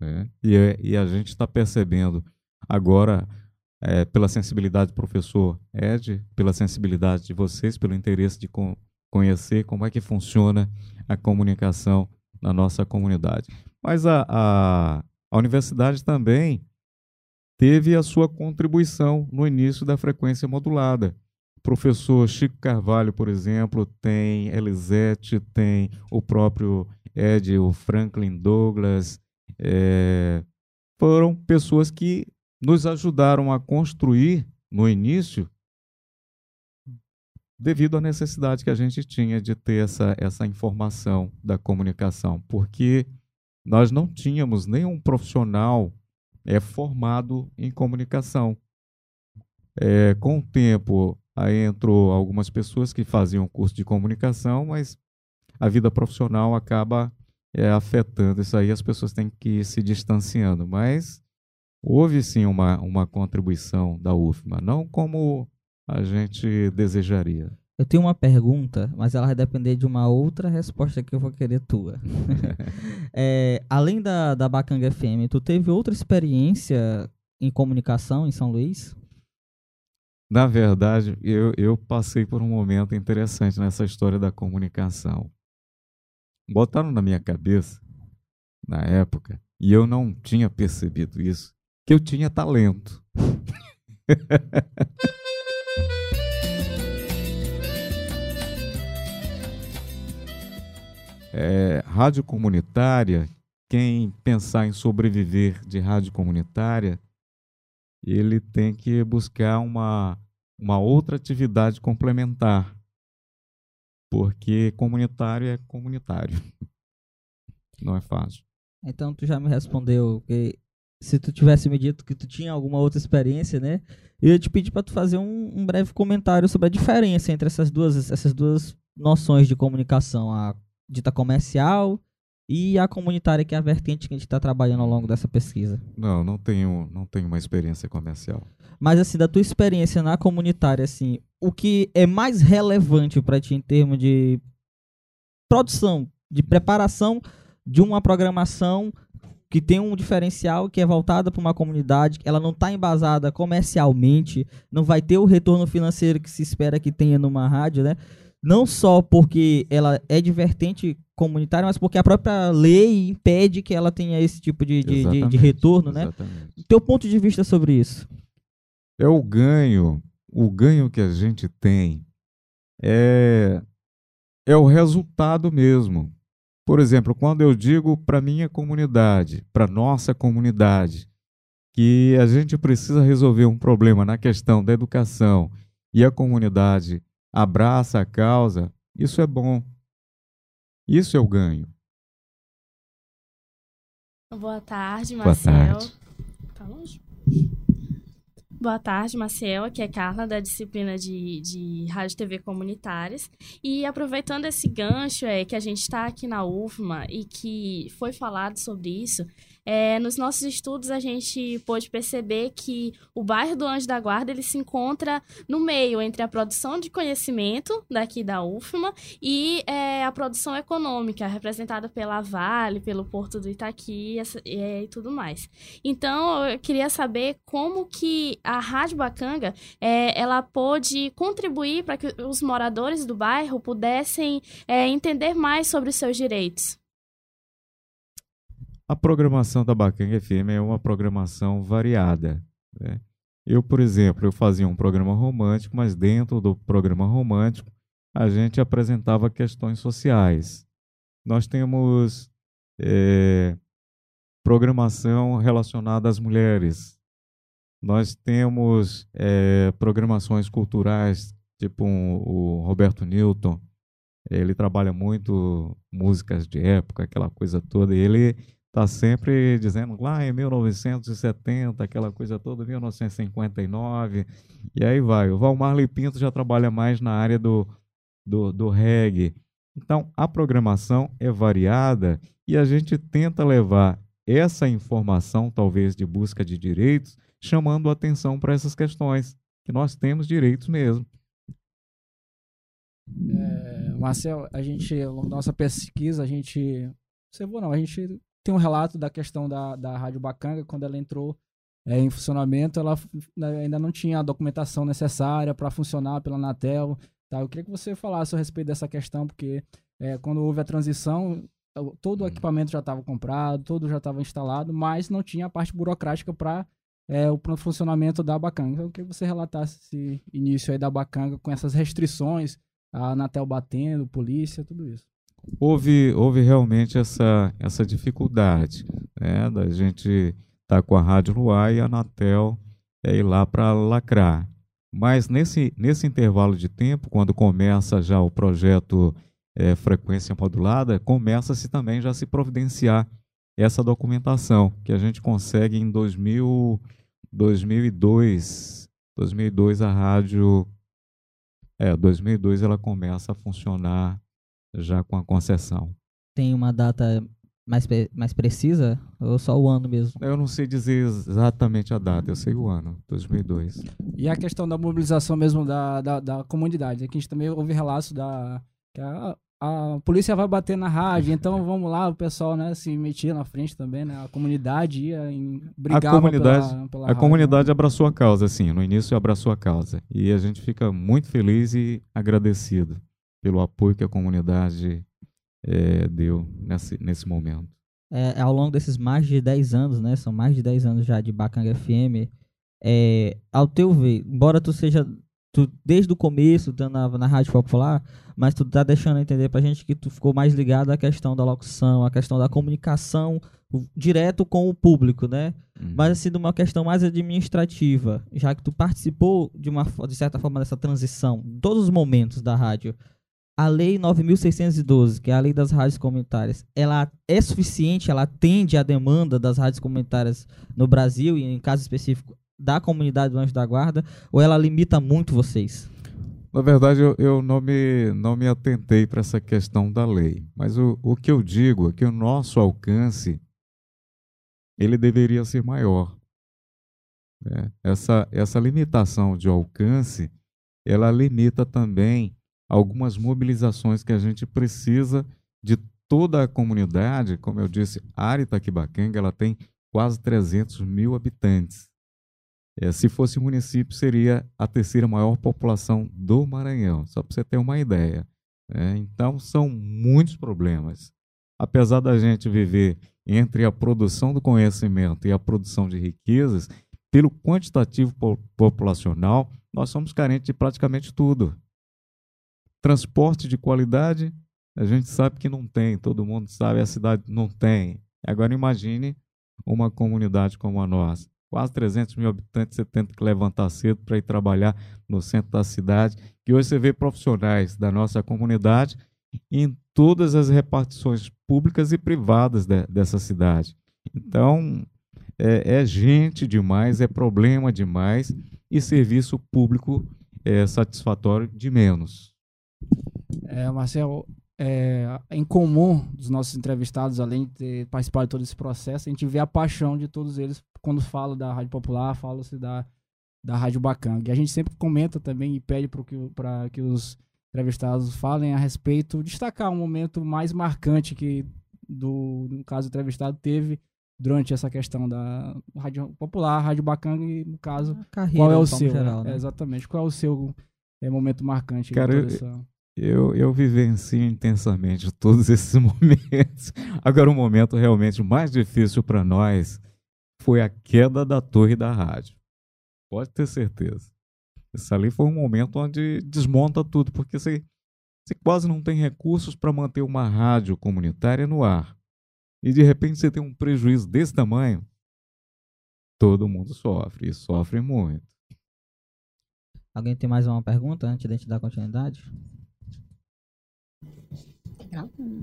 Né? E, é, e a gente está percebendo agora, é, pela sensibilidade do professor Ed, pela sensibilidade de vocês, pelo interesse de con conhecer como é que funciona a comunicação na nossa comunidade. Mas a, a, a universidade também teve a sua contribuição no início da frequência modulada. O professor Chico Carvalho, por exemplo, tem Elisete, tem o próprio Ed, o Franklin Douglas, é, foram pessoas que nos ajudaram a construir no início, devido à necessidade que a gente tinha de ter essa, essa informação da comunicação, porque nós não tínhamos nenhum profissional é, formado em comunicação. É, com o tempo, aí entrou algumas pessoas que faziam curso de comunicação, mas a vida profissional acaba é, afetando isso aí, as pessoas têm que ir se distanciando. Mas houve sim uma, uma contribuição da UFMA, não como a gente desejaria. Eu tenho uma pergunta, mas ela vai depender de uma outra resposta que eu vou querer tua. é, além da, da Bacanga FM, tu teve outra experiência em comunicação em São Luís? Na verdade, eu, eu passei por um momento interessante nessa história da comunicação. Botaram na minha cabeça, na época, e eu não tinha percebido isso, que eu tinha talento. é, rádio comunitária, quem pensar em sobreviver de rádio comunitária, ele tem que buscar uma, uma outra atividade complementar. Porque comunitário é comunitário. Não é fácil. Então tu já me respondeu que se tu tivesse me dito que tu tinha alguma outra experiência, né? Eu ia te pedir para tu fazer um, um, breve comentário sobre a diferença entre essas duas, essas duas noções de comunicação, a dita comercial e a comunitária, que é a vertente que a gente está trabalhando ao longo dessa pesquisa. Não, não tenho, não tenho uma experiência comercial. Mas assim, da tua experiência na comunitária, assim, o que é mais relevante para ti em termos de produção, de preparação de uma programação que tem um diferencial que é voltada para uma comunidade, ela não está embasada comercialmente, não vai ter o retorno financeiro que se espera que tenha numa rádio, né? Não só porque ela é divertente comunitária, mas porque a própria lei impede que ela tenha esse tipo de, de, de, de retorno, né? Exatamente. Teu ponto de vista sobre isso? É o ganho, o ganho que a gente tem é, é o resultado mesmo. Por exemplo, quando eu digo para minha comunidade, para nossa comunidade, que a gente precisa resolver um problema na questão da educação e a comunidade abraça a causa, isso é bom. Isso é o ganho. Boa tarde, Marcel. Boa tarde. Tá longe? Boa tarde, Marcel. Aqui é Carla, da disciplina de, de Rádio TV Comunitárias. E aproveitando esse gancho é, que a gente está aqui na UFMA e que foi falado sobre isso, é, nos nossos estudos, a gente pôde perceber que o bairro do Anjo da Guarda ele se encontra no meio entre a produção de conhecimento daqui da UFMA e é, a produção econômica, representada pela Vale, pelo Porto do Itaqui e, e tudo mais. Então, eu queria saber como que a Rádio Bacanga é, ela pôde contribuir para que os moradores do bairro pudessem é, entender mais sobre os seus direitos. A programação da Bacanga FM é uma programação variada. Né? Eu, por exemplo, eu fazia um programa romântico, mas dentro do programa romântico a gente apresentava questões sociais. Nós temos é, programação relacionada às mulheres. Nós temos é, programações culturais, tipo um, o Roberto Newton. Ele trabalha muito músicas de época, aquela coisa toda. E ele está sempre dizendo lá em 1970, aquela coisa toda, 1959, e aí vai. O Valmar Pinto já trabalha mais na área do, do, do reggae. Então, a programação é variada e a gente tenta levar essa informação, talvez de busca de direitos, chamando atenção para essas questões, que nós temos direitos mesmo. É, Marcel, a gente, da nossa pesquisa, a gente observou, não, a gente tem um relato da questão da, da Rádio Bacanga, quando ela entrou é, em funcionamento, ela né, ainda não tinha a documentação necessária para funcionar pela Anatel. Tá? Eu queria que você falasse a respeito dessa questão, porque é, quando houve a transição, todo o hum. equipamento já estava comprado, todo já estava instalado, mas não tinha a parte burocrática para é, o funcionamento da Bacanga. Então, eu queria que você relatasse esse início aí da Bacanga com essas restrições, a Anatel batendo, polícia, tudo isso. Houve, houve realmente essa, essa dificuldade né, da gente estar tá com a rádio no ar e a Anatel é, ir lá para lacrar. Mas nesse, nesse intervalo de tempo, quando começa já o projeto é, Frequência Modulada, começa-se também já se providenciar essa documentação, que a gente consegue em 2000, 2002. 2002 a rádio. É, 2002 ela começa a funcionar já com a concessão. Tem uma data mais, mais precisa ou só o ano mesmo? Eu não sei dizer exatamente a data, eu sei o ano, 2002. E a questão da mobilização mesmo da, da, da comunidade, aqui a gente também ouve relatos da que a, a polícia vai bater na rádio, então vamos lá, o pessoal né, se metia na frente também, né? A comunidade ia em, brigava a comunidade, pela, pela A rádio, comunidade né? abraçou a causa, sim, no início abraçou a causa. E a gente fica muito feliz e agradecido pelo apoio que a comunidade é, deu nesse, nesse momento. É, ao longo desses mais de 10 anos, né? São mais de 10 anos já de Bacanga FM. É, ao teu ver, embora tu seja tu, desde o começo tá na, na Rádio Popular, mas tu tá deixando entender pra gente que tu ficou mais ligado à questão da locução, à questão da comunicação direto com o público, né? Uhum. Mas assim, de uma questão mais administrativa, já que tu participou de uma de certa forma dessa transição, todos os momentos da rádio. A lei 9612, que é a lei das rádios comunitárias, ela é suficiente, ela atende à demanda das rádios comunitárias no Brasil e em caso específico da comunidade do Anjo da Guarda, ou ela limita muito vocês? Na verdade, eu, eu não, me, não me atentei para essa questão da lei. Mas o, o que eu digo é que o nosso alcance ele deveria ser maior. né? Essa, essa limitação de alcance, ela limita também algumas mobilizações que a gente precisa de toda a comunidade. Como eu disse, a área Itaquibacanga ela tem quase 300 mil habitantes. É, se fosse município, seria a terceira maior população do Maranhão, só para você ter uma ideia. né? então, são muitos problemas. Apesar da gente viver entre a produção do conhecimento e a produção de riquezas, pelo quantitativo po- populacional, nós somos carentes de praticamente tudo. Transporte de qualidade, a gente sabe que não tem, todo mundo sabe, a cidade não tem. Agora imagine uma comunidade como a nossa quase 300 mil habitantes, você tenta que levantar cedo para ir trabalhar no centro da cidade, que hoje você vê profissionais da nossa comunidade em todas as repartições públicas e privadas de- dessa cidade. Então, é, é gente demais, é problema demais e serviço público é satisfatório de menos. É, Marcel, é, em comum dos nossos entrevistados, além de ter participado de todo esse processo, a gente vê a paixão de todos eles quando fala da Rádio Popular, fala-se da, da Rádio Bacanga. E a gente sempre comenta também e pede para que, o- pra que os entrevistados falem a respeito, destacar um momento mais marcante que, do, no caso, o entrevistado teve durante essa questão da Rádio Popular, Rádio Bacanga e, no caso, carreira, qual é o seu? geral, né? É, exatamente. Qual é o seu é, momento marcante? Cara, eu- essa- Eu, eu vivencio intensamente todos esses momentos. Agora, o momento realmente mais difícil para nós foi a queda da torre da rádio. Pode ter certeza. Isso ali foi um momento onde desmonta tudo, porque você, você quase não tem recursos para manter uma rádio comunitária no ar. E de repente você tem um prejuízo desse tamanho, todo mundo sofre, e sofre muito. Alguém tem mais uma pergunta antes de a gente dar continuidade?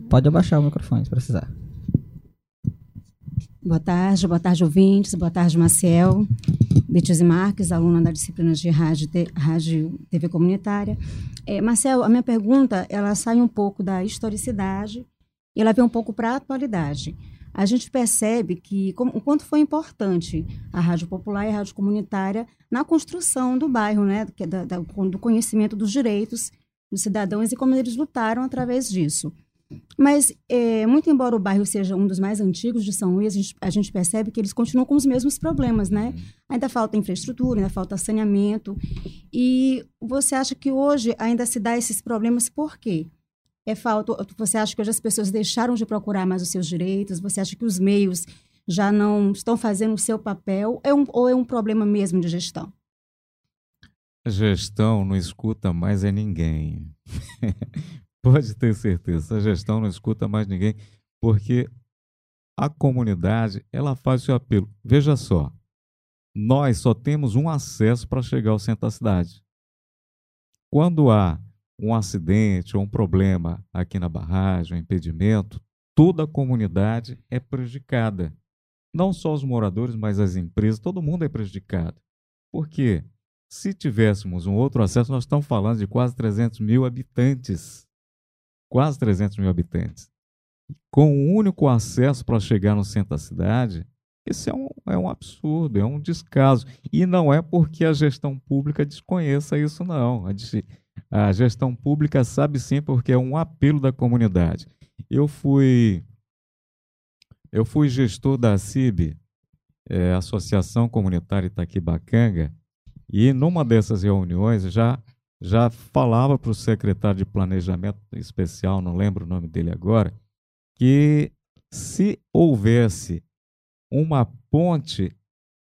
Pode abaixar o microfone se precisar. Boa tarde, boa tarde, ouvintes. Boa tarde, Maciel. Betise Marques, aluna da disciplina de Rádio, Te- Rádio TV Comunitária. É, Marcel, a minha pergunta, ela sai um pouco da historicidade e ela vem um pouco para a atualidade. A gente percebe que como, o quanto foi importante a Rádio Popular e a Rádio Comunitária na construção do bairro, né, é da- da- do conhecimento dos direitos dos cidadãos e como eles lutaram através disso. Mas, é, muito embora o bairro seja um dos mais antigos de São Luís, a gente, a gente percebe que eles continuam com os mesmos problemas, né? Ainda falta infraestrutura, ainda falta saneamento. E você acha que hoje ainda se dá esses problemas por quê? É falta, você acha que hoje as pessoas deixaram de procurar mais os seus direitos? Você acha que os meios já não estão fazendo o seu papel é um, ou é um problema mesmo de gestão? A gestão não escuta mais é ninguém. Pode ter certeza, a gestão não escuta mais ninguém, porque a comunidade ela faz o seu apelo. Veja só, nós só temos um acesso para chegar ao centro da cidade. Quando há um acidente ou um problema aqui na barragem, um impedimento, toda a comunidade é prejudicada. Não só os moradores, mas as empresas, todo mundo é prejudicado. Por quê? Se tivéssemos um outro acesso, nós estamos falando de quase 300 mil habitantes. Quase 300 mil habitantes. Com um único acesso para chegar no centro da cidade, esse é um, é um absurdo, é um descaso. E não é porque a gestão pública desconheça isso, não. A, a gestão pública sabe sim, porque é um apelo da comunidade. Eu fui, eu fui gestor da CIB, é, Associação Comunitária Itaquibacanga, e numa dessas reuniões já já falava para o secretário de Planejamento Especial, não lembro o nome dele agora, que se houvesse uma ponte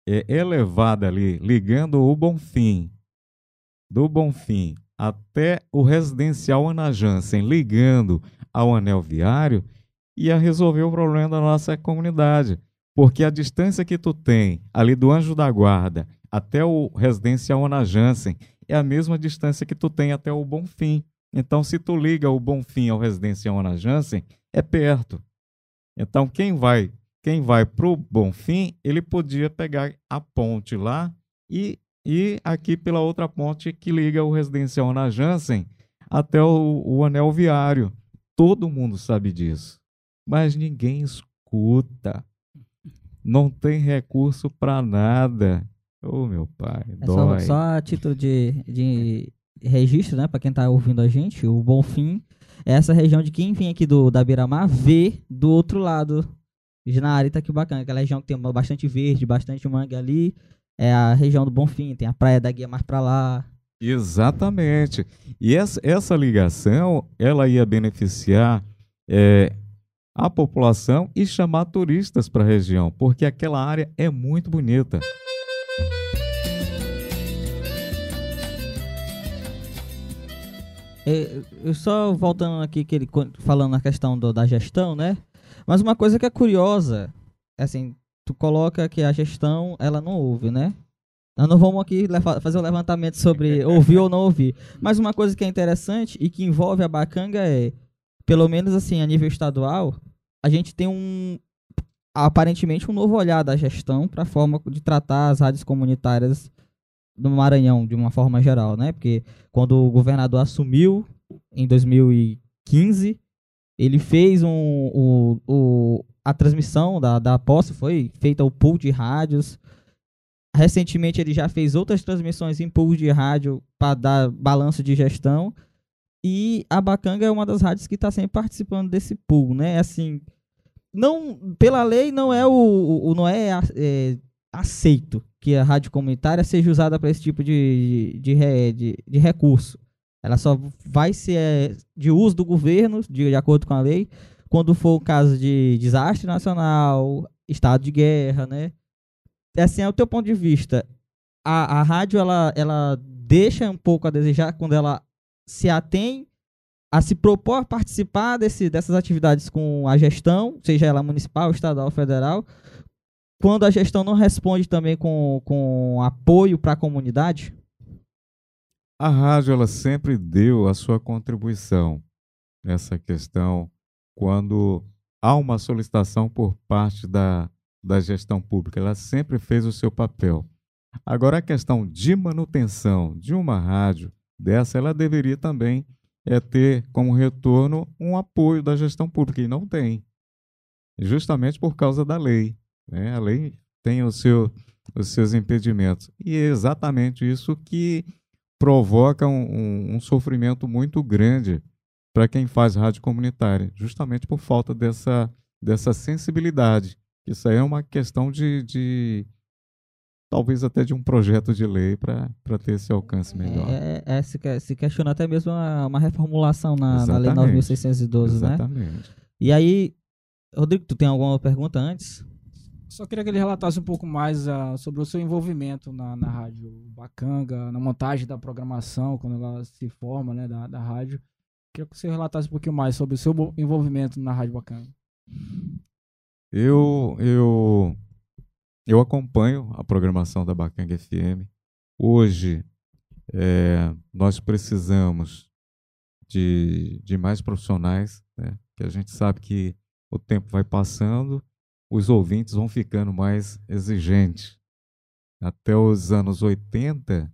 é, elevada ali, ligando o Bonfim, do Bonfim até o residencial Ana Jansen, ligando ao anel viário, ia resolver o problema da nossa comunidade. Porque a distância que tu tem ali do Anjo da Guarda até o residencial Ana Jansen é a mesma distância que tu tem até o Bonfim. Então, se tu liga o Bonfim ao residencial Ana Jansen, é perto. Então, quem vai quem vai para o Bonfim, ele podia pegar a ponte lá e ir aqui pela outra ponte que liga o residencial Ana Jansen até o, o anel viário. Todo mundo sabe disso, mas ninguém escuta. Não tem recurso para nada. Ô, oh, meu pai, é dói. Só, só a título de, de registro, né, para quem está ouvindo a gente, o Bonfim é essa região de quem vem aqui do da Beira-Mar vê do outro lado na área tá que bacana, aquela região que tem bastante verde, bastante mangue ali, é a região do Bonfim, tem a praia da Guia mais para lá. Exatamente. E essa, essa ligação, ela ia beneficiar é, a população e chamar turistas para a região, porque aquela área é muito bonita. É, eu só voltando aqui que ele falando na questão do, da gestão, né? Mas uma coisa que é curiosa, assim, tu coloca que a gestão, ela não ouve, né? Nós não vamos aqui fazer um levantamento sobre ouvir ou não ouvir. Mas uma coisa que é interessante e que envolve a Bacanga é, pelo menos assim, a nível estadual, a gente tem um aparentemente um novo olhar da gestão para a forma de tratar as rádios comunitárias no Maranhão de uma forma geral, né? Porque quando o governador assumiu em 2015, ele fez um, um, um, a transmissão da, da posse, foi feita o pool de rádios. Recentemente ele já fez outras transmissões em pool de rádio para dar balanço de gestão. E a Bacanga é uma das rádios que está sempre participando desse pool, né? Assim, não, pela lei não é o, o não é, é, aceito que a rádio comunitária seja usada para esse tipo de, de, de, de, de recurso. Ela só vai ser é, de uso do governo, de, de acordo com a lei, quando for o caso de desastre nacional, estado de guerra, né? Assim, é o teu ponto de vista. A, a rádio, ela, ela deixa um pouco a desejar quando ela se atém a se propor a participar desse, dessas atividades com a gestão, seja ela municipal, estadual, federal, quando a gestão não responde também com, com apoio para a comunidade? A rádio ela sempre deu a sua contribuição nessa questão quando há uma solicitação por parte da, da gestão pública. Ela sempre fez o seu papel. Agora, a questão de manutenção de uma rádio dessa, ela deveria também é, ter como retorno um apoio da gestão pública, e não tem. Justamente por causa da lei. Né? A lei tem o seu, os seus impedimentos. E é exatamente isso que provoca um, um, um sofrimento muito grande para quem faz rádio comunitária, justamente por falta dessa, dessa sensibilidade. Isso aí é uma questão de, de talvez até de um projeto de lei para ter esse alcance melhor. É, é, se, se questiona até mesmo uma, uma reformulação na, na Lei 9.612, né? Exatamente. E aí, Rodrigo, tu tem alguma pergunta antes? Só queria que ele relatasse um pouco mais uh, sobre o seu envolvimento na, na rádio Bacanga, na montagem da programação, quando ela se forma, né, da, da rádio. Queria que você relatasse um pouquinho mais sobre o seu envolvimento na rádio Bacanga. Eu, eu, eu acompanho a programação da Bacanga FM. Hoje, é, nós precisamos de, de mais profissionais, né? que a gente sabe que o tempo vai passando os ouvintes vão ficando mais exigentes. Até os anos 80,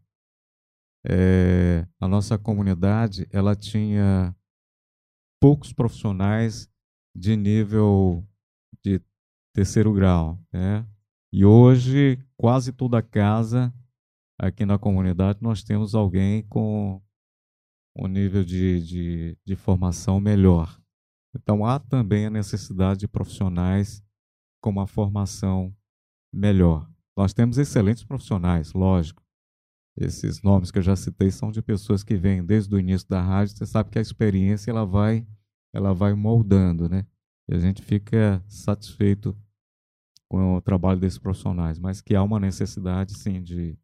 é, a nossa comunidade ela tinha poucos profissionais de nível de terceiro grau, né? E hoje quase toda casa aqui na comunidade nós temos alguém com um nível de, de, de formação melhor. Então há também a necessidade de profissionais com uma formação melhor. Nós temos excelentes profissionais, lógico. Esses nomes que eu já citei são de pessoas que vêm desde o início da rádio. Você sabe que a experiência ela vai, ela vai moldando, né? E a gente fica satisfeito com o trabalho desses profissionais, mas que há uma necessidade, sim, de,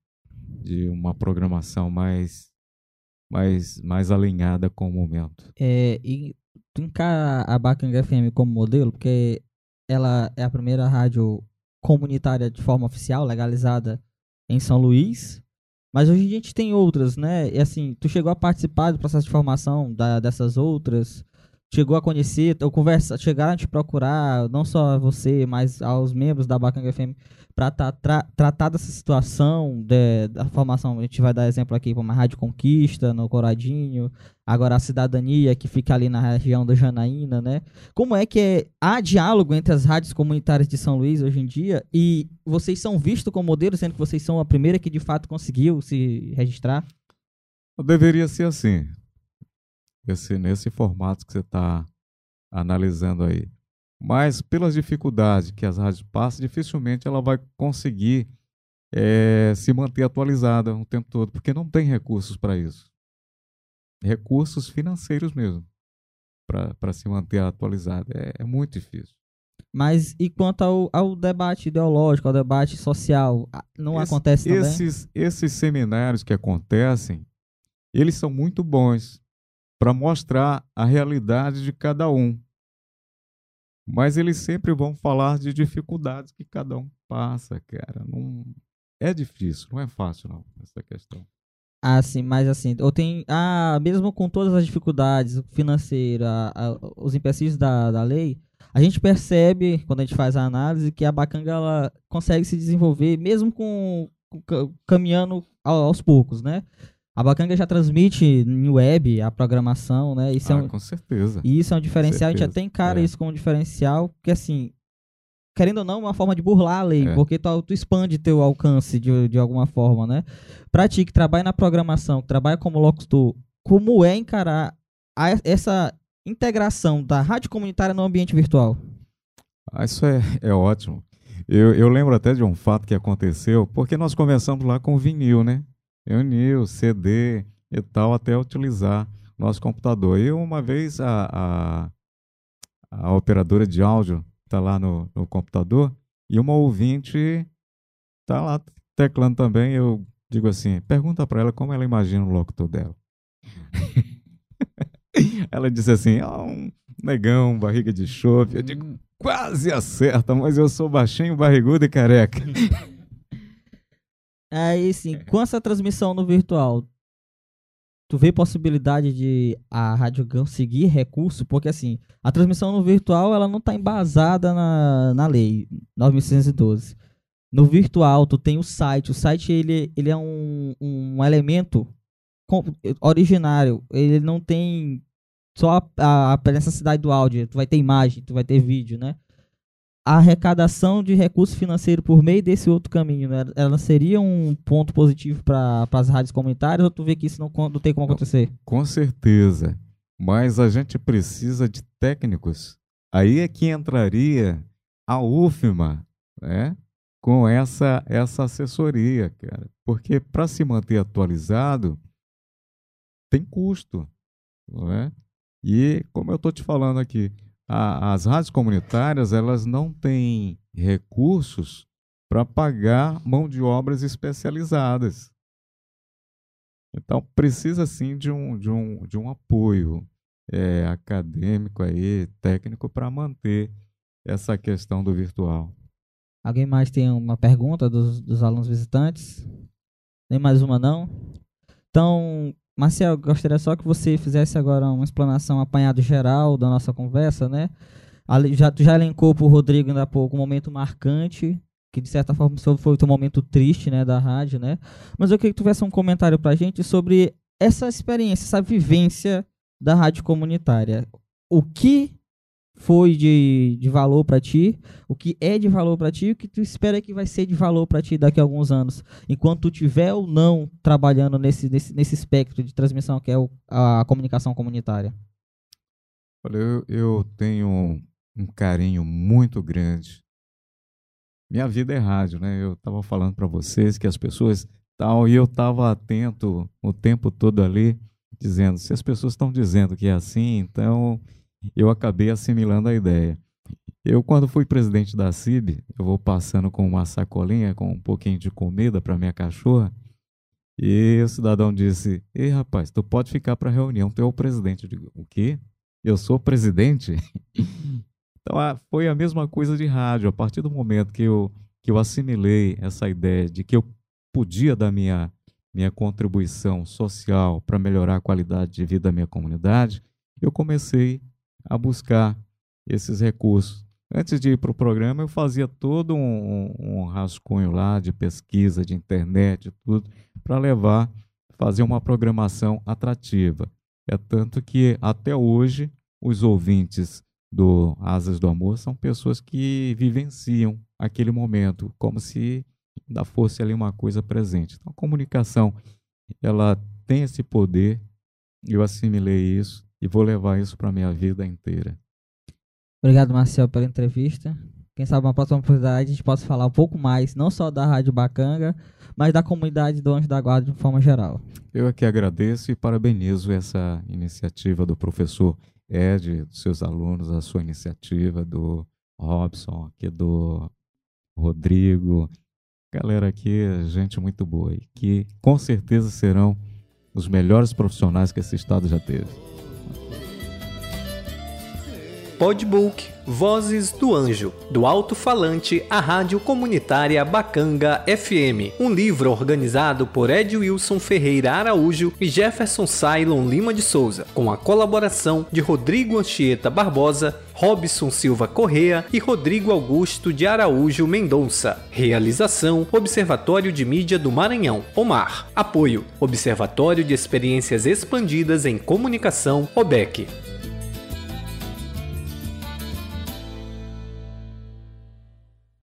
de uma programação mais, mais, mais alinhada com o momento. É, e tu encara a Bacanga FM como modelo, porque ela é a primeira rádio comunitária de forma oficial, legalizada em São Luís. Mas hoje a gente tem outras, né? E assim, tu chegou a participar do processo de formação da, dessas outras? Chegou a conhecer, ou conversa, chegaram a te procurar, não só você, mas aos membros da Bacanga FM para tra tratar dessa situação de, da formação. A gente vai dar exemplo aqui como a Rádio Conquista, no Coradinho, agora a Cidadania, que fica ali na região da Janaína, né? Como é que é, há diálogo entre as rádios comunitárias de São Luís hoje em dia e vocês são vistos como modelo, sendo que vocês são a primeira que de fato conseguiu se registrar? Deveria ser assim. Esse, nesse formato que você está analisando aí. Mas pelas dificuldades que as rádios passam, dificilmente ela vai conseguir é, se manter atualizada o tempo todo, porque não tem recursos para isso. Recursos financeiros mesmo, para se manter atualizada. É, é, muito difícil. Mas e quanto ao, ao debate ideológico, ao debate social, não Esse, acontece também? Esses, esses seminários que acontecem, eles são muito bons para mostrar a realidade de cada um. Mas eles sempre vão falar de dificuldades que cada um passa, cara. Não é difícil, não é fácil não essa questão. Ah, sim, mas assim, ou tem, ah, mesmo com todas as dificuldades financeiras, os empecilhos da, da lei, a gente percebe, quando a gente faz a análise, que a Bacanga ela consegue se desenvolver, mesmo com, com caminhando aos poucos, né? A Bacanga já transmite em web a programação, né? Isso ah, é um, com certeza. E isso é um diferencial, a gente até encara é. isso como um diferencial, porque assim, querendo ou não, é uma forma de burlar a lei, é. porque tu, tu, expande teu alcance de, de alguma forma, né? Pra ti que trabalha na programação, que trabalha como locutor, como é encarar a, essa integração da rádio comunitária no ambiente virtual? Ah, isso é, é ótimo. Eu, eu lembro até de um fato que aconteceu, porque nós começamos lá com o vinil, né? Unil, CD e tal, até utilizar nosso computador. E uma vez a, a, a operadora de áudio está lá no, no computador e uma ouvinte está lá teclando também. Eu digo assim: pergunta para ela como ela imagina o locutor dela. ela disse assim: ah, um negão, barriga de chope. Eu digo: quase acerta, mas eu sou baixinho, barrigudo e careca. Aí, sim, com essa transmissão no virtual, tu vê possibilidade de a Rádio conseguir recurso? Porque, assim, a transmissão no virtual, ela não está embasada na, na lei 9612. No virtual, tu tem o site. O site, ele, ele é um, um elemento originário. Ele não tem só a, a, necessidade do áudio. Tu vai ter imagem, tu vai ter vídeo, né? A arrecadação de recurso financeiro por meio desse outro caminho, né? ela seria um ponto positivo para as rádios comunitárias ou tu vê que isso não, não tem como acontecer? Com certeza, mas a gente precisa de técnicos. Aí é que entraria a UFMA, né? Com essa, essa assessoria, cara. Porque para se manter atualizado, tem custo, não é? E como eu estou te falando aqui, a, as rádios comunitárias elas não têm recursos para pagar mão de obras especializadas. Então precisa sim de um, de um, de um apoio é, acadêmico aí, técnico para manter essa questão do virtual. Alguém mais tem uma pergunta dos, dos alunos visitantes? Nem mais uma não? Então, Marcel, gostaria só que você fizesse agora uma explanação apanhado geral da nossa conversa, né? Já, tu já elencou para o Rodrigo ainda há pouco um momento marcante, que de certa forma foi um momento triste, né, da rádio, né? Mas eu queria que tu tivesse um comentário para a gente sobre essa experiência, essa vivência da rádio comunitária. O que foi de, de valor para ti, o que é de valor para ti e o que tu espera que vai ser de valor para ti daqui a alguns anos, enquanto tu tiver ou não trabalhando nesse, nesse, nesse espectro de transmissão que é o, a comunicação comunitária. Olha, eu, eu tenho um carinho muito grande. Minha vida é rádio, né? Eu estava falando para vocês que as pessoas tal e eu estava atento o tempo todo ali, dizendo se as pessoas estão dizendo que é assim, então eu acabei assimilando a ideia. Eu, quando fui presidente da CIB, eu vou passando com uma sacolinha com um pouquinho de comida para minha cachorra. E o cidadão disse: Ei, rapaz, tu pode ficar para a reunião, tu é o presidente. Eu digo: O quê? Eu sou presidente? então foi a mesma coisa de rádio. A partir do momento que eu, que eu assimilei essa ideia de que eu podia dar minha, minha contribuição social para melhorar a qualidade de vida da minha comunidade, eu comecei a buscar esses recursos. Antes de ir para o programa, eu fazia todo um, um, rascunho lá de pesquisa, de internet, tudo, para levar, fazer uma programação atrativa. É tanto que até hoje os ouvintes do Asas do Amor são pessoas que vivenciam aquele momento, como se ainda fosse ali uma coisa presente. Então, a comunicação, ela tem esse poder, eu assimilei isso, e vou levar isso para minha vida inteira. Obrigado, Marcel, pela entrevista. Quem sabe uma próxima oportunidade a gente possa falar um pouco mais, não só da Rádio Bacanga, mas da comunidade do Anjo da Guarda de forma geral. Eu aqui agradeço e parabenizo essa iniciativa do professor Ed, dos seus alunos, a sua iniciativa, do Robson, aqui do Rodrigo. Galera aqui, gente muito boa e que com certeza serão os melhores profissionais que esse estado já teve. Podbook Vozes do Anjo, do alto-falante à rádio comunitária Bacanga FM, um livro organizado por Ed Wilson Ferreira Araújo e Jefferson Cylon Lima de Souza, com a colaboração de Rodrigo Anchieta Barbosa, Robson Silva Correa e Rodrigo Augusto de Araújo Mendonça. Realização: Observatório de Mídia do Maranhão, OMAR. Apoio: Observatório de Experiências Expandidas em Comunicação, OBEC.